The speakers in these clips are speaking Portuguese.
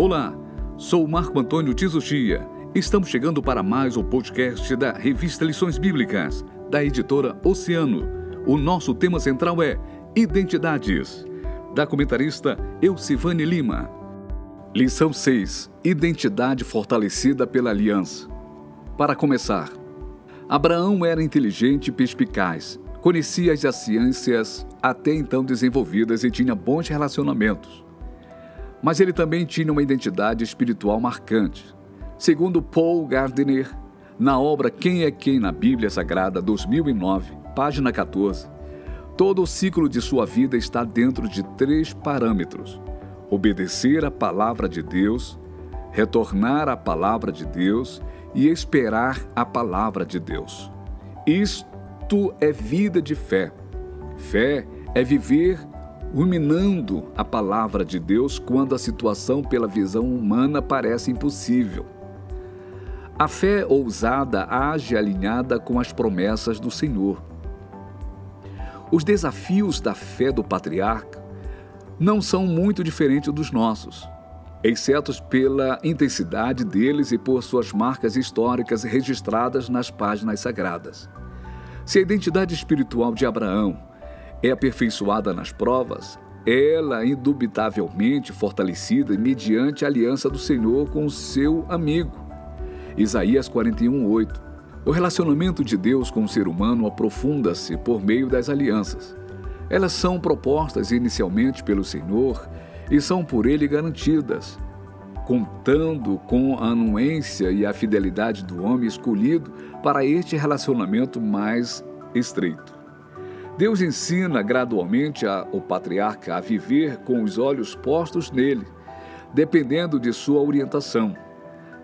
Olá, sou Marco Antônio Tizuchia. Estamos chegando para mais um podcast da revista Lições Bíblicas, da editora Oceano. O nosso tema central é Identidades, da comentarista Elcivane Lima. Lição 6: Identidade fortalecida pela aliança. Para começar, Abraão era inteligente e perspicaz, conhecia as ciências até então desenvolvidas e tinha bons relacionamentos. Mas ele também tinha uma identidade espiritual marcante. Segundo Paul Gardner, na obra Quem é Quem na Bíblia Sagrada, 2009, página 14, todo o ciclo de sua vida está dentro de três parâmetros: obedecer à palavra de Deus, retornar à palavra de Deus e esperar a palavra de Deus. Isto é vida de fé. Fé é viver ruminando a palavra de Deus quando a situação pela visão humana parece impossível. A fé ousada age alinhada com as promessas do Senhor. Os desafios da fé do patriarca não são muito diferentes dos nossos exceto pela intensidade deles e por suas marcas históricas registradas nas páginas sagradas. Se a identidade espiritual de Abraão é aperfeiçoada nas provas, ela é indubitavelmente fortalecida mediante a aliança do Senhor com o seu amigo. Isaías 41:8. O relacionamento de Deus com o ser humano aprofunda-se por meio das alianças. Elas são propostas inicialmente pelo Senhor e são por ele garantidas, contando com a anuência e a fidelidade do homem escolhido para este relacionamento mais estreito. Deus ensina gradualmente o patriarca a viver com os olhos postos nele, dependendo de sua orientação.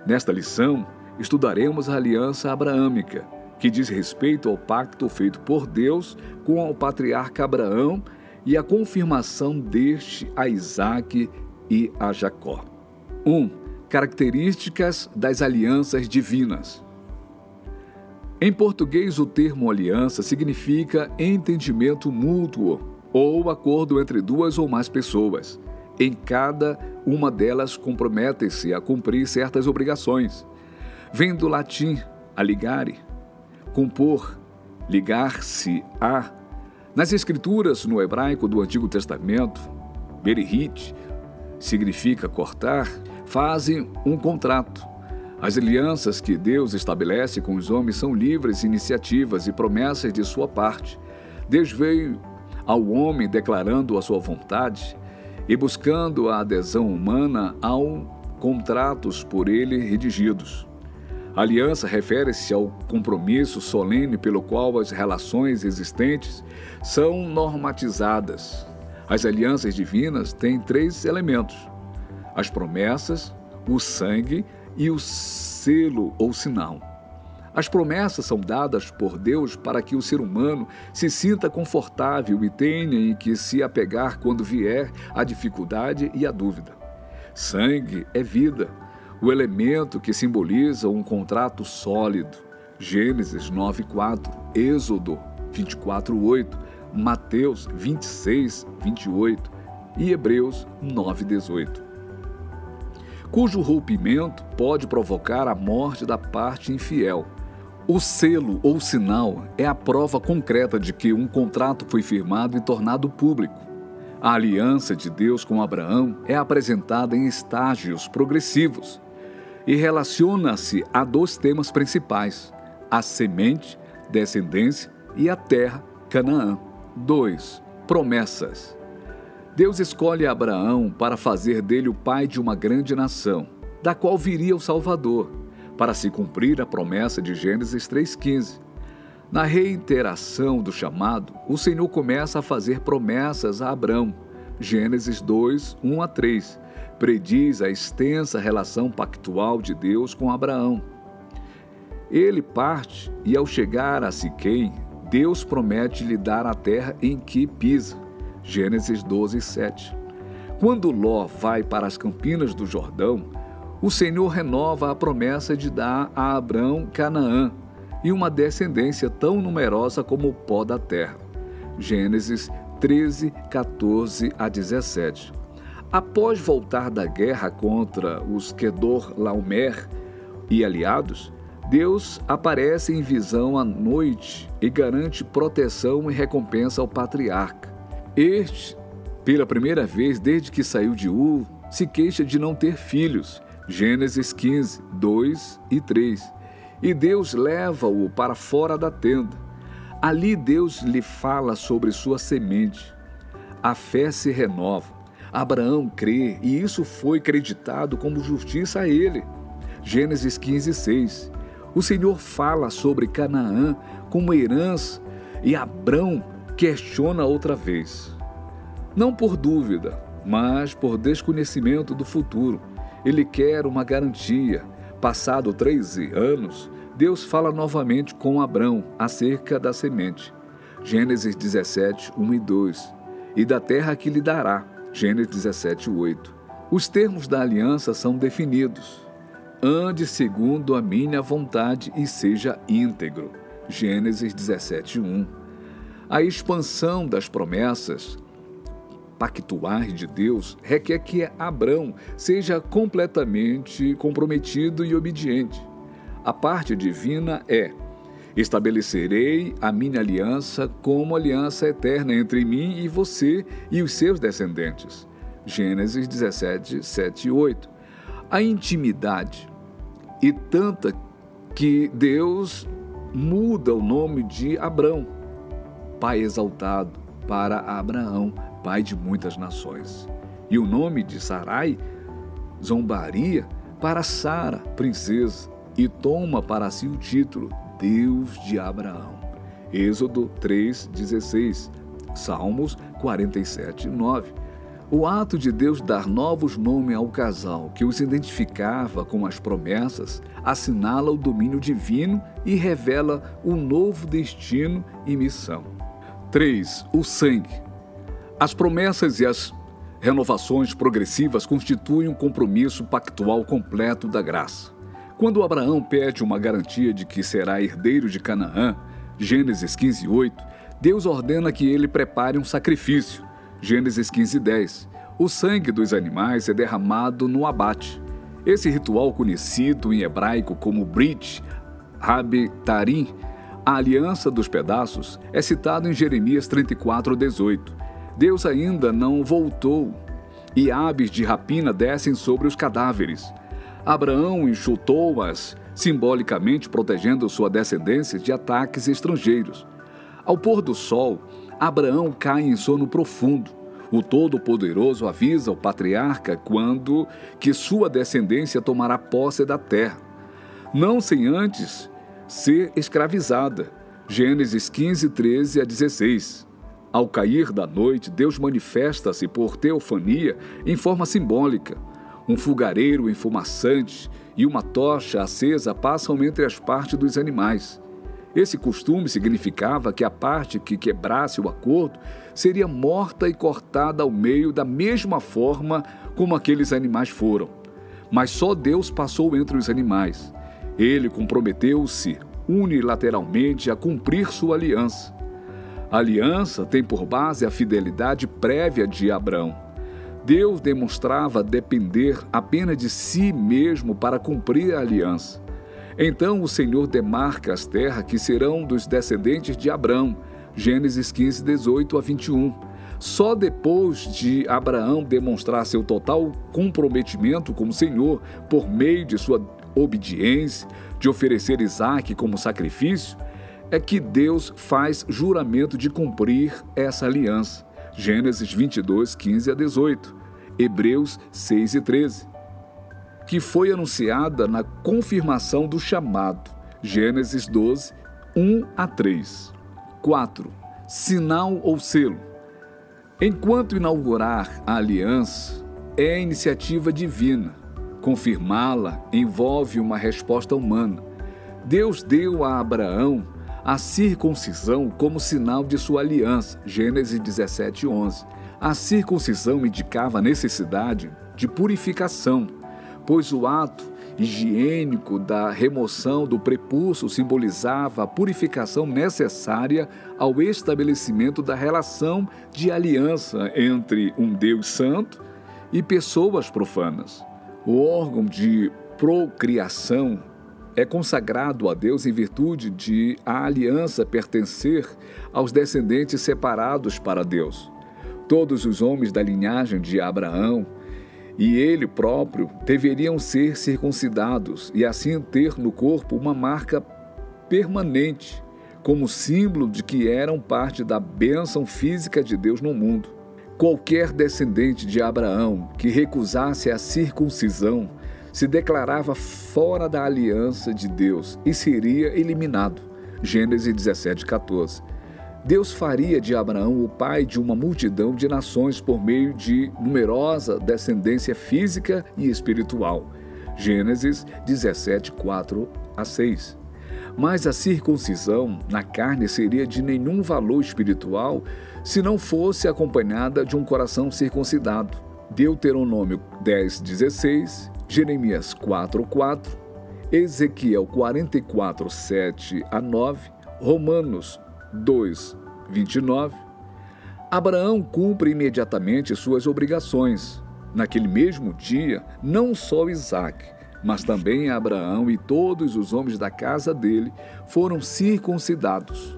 Nesta lição, estudaremos a aliança abraâmica, que diz respeito ao pacto feito por Deus com o patriarca Abraão e a confirmação deste a Isaac e a Jacó. 1. Um, características das alianças divinas. Em português, o termo aliança significa entendimento mútuo ou acordo entre duas ou mais pessoas. Em cada uma delas comprometem-se a cumprir certas obrigações. Vem do latim aligare, compor, ligar-se a nas escrituras no hebraico do Antigo Testamento, berihit significa cortar, fazem um contrato. As alianças que Deus estabelece com os homens são livres iniciativas e promessas de sua parte. Deus veio ao homem declarando a sua vontade e buscando a adesão humana aos contratos por ele redigidos. A aliança refere-se ao compromisso solene pelo qual as relações existentes são normatizadas. As alianças divinas têm três elementos: as promessas, o sangue e o selo ou sinal. As promessas são dadas por Deus para que o ser humano se sinta confortável e tenha em que se apegar quando vier a dificuldade e a dúvida. Sangue é vida o elemento que simboliza um contrato sólido. Gênesis 9:4, Êxodo 24:8, Mateus 26, 28 e Hebreus 9:18. Cujo rompimento pode provocar a morte da parte infiel. O selo ou sinal é a prova concreta de que um contrato foi firmado e tornado público. A aliança de Deus com Abraão é apresentada em estágios progressivos e relaciona-se a dois temas principais: a semente, descendência e a terra, Canaã. 2. Promessas. Deus escolhe Abraão para fazer dele o pai de uma grande nação, da qual viria o Salvador, para se cumprir a promessa de Gênesis 3,15. Na reiteração do chamado, o Senhor começa a fazer promessas a Abraão. Gênesis 2, 1 a 3 prediz a extensa relação pactual de Deus com Abraão. Ele parte e, ao chegar a Siquém, Deus promete lhe dar a terra em que pisa. Gênesis 12, 7. Quando Ló vai para as campinas do Jordão, o Senhor renova a promessa de dar a Abraão Canaã e uma descendência tão numerosa como o pó da terra. Gênesis 13, 14 a 17. Após voltar da guerra contra os Kedor Laomer e aliados, Deus aparece em visão à noite e garante proteção e recompensa ao patriarca. Este, pela primeira vez desde que saiu de Ur, se queixa de não ter filhos. Gênesis 15, 2 e 3. E Deus leva-o para fora da tenda. Ali Deus lhe fala sobre sua semente. A fé se renova. Abraão crê e isso foi creditado como justiça a ele. Gênesis 15, 6. O Senhor fala sobre Canaã como herança e Abrão questiona outra vez. Não por dúvida, mas por desconhecimento do futuro. Ele quer uma garantia. Passado 13 anos, Deus fala novamente com Abrão acerca da semente. Gênesis 17, 1 e 2. E da terra que lhe dará Gênesis 17, 8. Os termos da aliança são definidos. Ande segundo a minha vontade e seja íntegro. Gênesis 17, 1. A expansão das promessas pactuais de Deus requer que Abrão seja completamente comprometido e obediente. A parte divina é Estabelecerei a minha aliança como aliança eterna entre mim e você e os seus descendentes. Gênesis 17, 7 e 8. A intimidade e tanta que Deus muda o nome de Abrão, pai exaltado, para Abraão, pai de muitas nações. E o nome de Sarai, zombaria, para Sara, princesa, e toma para si o título Deus de Abraão. Êxodo 3:16, Salmos 47, 9. O ato de Deus dar novos nomes ao casal que os identificava com as promessas assinala o domínio divino e revela o novo destino e missão. 3. O sangue. As promessas e as renovações progressivas constituem um compromisso pactual completo da graça. Quando Abraão pede uma garantia de que será herdeiro de Canaã, Gênesis 15, 8, Deus ordena que ele prepare um sacrifício, Gênesis 15, 10. O sangue dos animais é derramado no abate. Esse ritual, conhecido em hebraico como Brit Tarim, a aliança dos pedaços, é citado em Jeremias 34, 18. Deus ainda não voltou e aves de rapina descem sobre os cadáveres. Abraão enxutou-as, simbolicamente protegendo sua descendência de ataques estrangeiros. Ao pôr do sol, Abraão cai em sono profundo. O Todo-Poderoso avisa o patriarca quando que sua descendência tomará posse da terra, não sem antes ser escravizada. Gênesis 15, 13 a 16. Ao cair da noite, Deus manifesta-se por teofania em forma simbólica. Um fogareiro enfumaçante e uma tocha acesa passam entre as partes dos animais. Esse costume significava que a parte que quebrasse o acordo seria morta e cortada ao meio da mesma forma como aqueles animais foram. Mas só Deus passou entre os animais. Ele comprometeu-se unilateralmente a cumprir sua aliança. A aliança tem por base a fidelidade prévia de Abraão. Deus demonstrava depender apenas de si mesmo para cumprir a aliança. Então o Senhor demarca as terras que serão dos descendentes de Abraão. Gênesis 15, 18 a 21. Só depois de Abraão demonstrar seu total comprometimento com o Senhor por meio de sua obediência, de oferecer Isaac como sacrifício, é que Deus faz juramento de cumprir essa aliança. Gênesis 22, 15 a 18, Hebreus 6 e 13, que foi anunciada na confirmação do chamado, Gênesis 12, 1 a 3. 4. Sinal ou selo. Enquanto inaugurar a aliança é iniciativa divina, confirmá-la envolve uma resposta humana. Deus deu a Abraão a circuncisão como sinal de sua aliança. Gênesis 17, 11. A circuncisão indicava a necessidade de purificação, pois o ato higiênico da remoção do prepulso simbolizava a purificação necessária ao estabelecimento da relação de aliança entre um Deus santo e pessoas profanas. O órgão de procriação é consagrado a Deus em virtude de a aliança pertencer aos descendentes separados para Deus. Todos os homens da linhagem de Abraão e ele próprio deveriam ser circuncidados e assim ter no corpo uma marca permanente, como símbolo de que eram parte da bênção física de Deus no mundo. Qualquer descendente de Abraão que recusasse a circuncisão se declarava fora da aliança de Deus e seria eliminado. Gênesis 17, 14. Deus faria de Abraão o pai de uma multidão de nações por meio de numerosa descendência física e espiritual. Gênesis 17, 4 a 6. Mas a circuncisão na carne seria de nenhum valor espiritual se não fosse acompanhada de um coração circuncidado. Deuteronômio 10, 16, Jeremias 4, 4, Ezequiel 44, 7 a 9, Romanos 2, 29, Abraão cumpre imediatamente suas obrigações. Naquele mesmo dia, não só Isaac, mas também Abraão e todos os homens da casa dele foram circuncidados.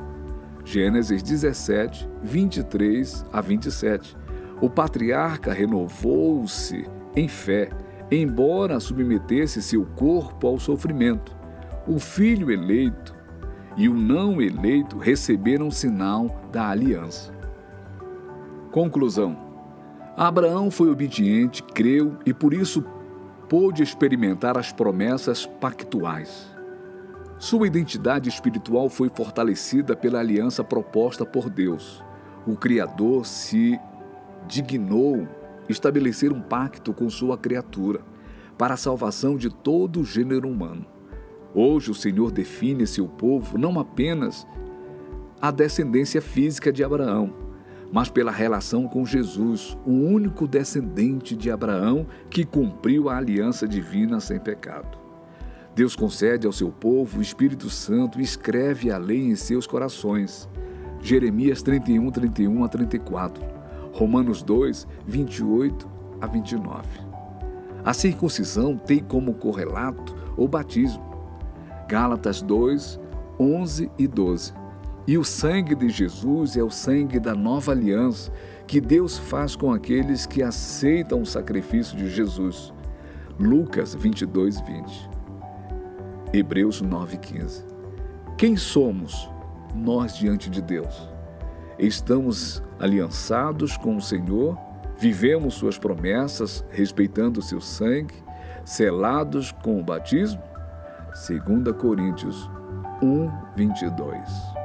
Gênesis 17, 23 a 27. O patriarca renovou-se em fé, embora submetesse seu corpo ao sofrimento. O filho eleito e o não eleito receberam sinal da aliança. Conclusão: Abraão foi obediente, creu e por isso pôde experimentar as promessas pactuais. Sua identidade espiritual foi fortalecida pela aliança proposta por Deus. O Criador se dignou estabelecer um pacto com sua criatura para a salvação de todo o gênero humano. Hoje o Senhor define seu povo não apenas a descendência física de Abraão, mas pela relação com Jesus, o único descendente de Abraão que cumpriu a aliança divina sem pecado. Deus concede ao seu povo o Espírito Santo e escreve a lei em seus corações. Jeremias 31, 31 a 34, Romanos 2, 28 a 29. A circuncisão tem como correlato o batismo. Gálatas 2, 11 e 12. E o sangue de Jesus é o sangue da nova aliança que Deus faz com aqueles que aceitam o sacrifício de Jesus. Lucas 22, 20. Hebreus 9, 15. Quem somos nós diante de Deus? Estamos aliançados com o Senhor, vivemos Suas promessas, respeitando o seu sangue, selados com o batismo? 2 Coríntios 1, 22.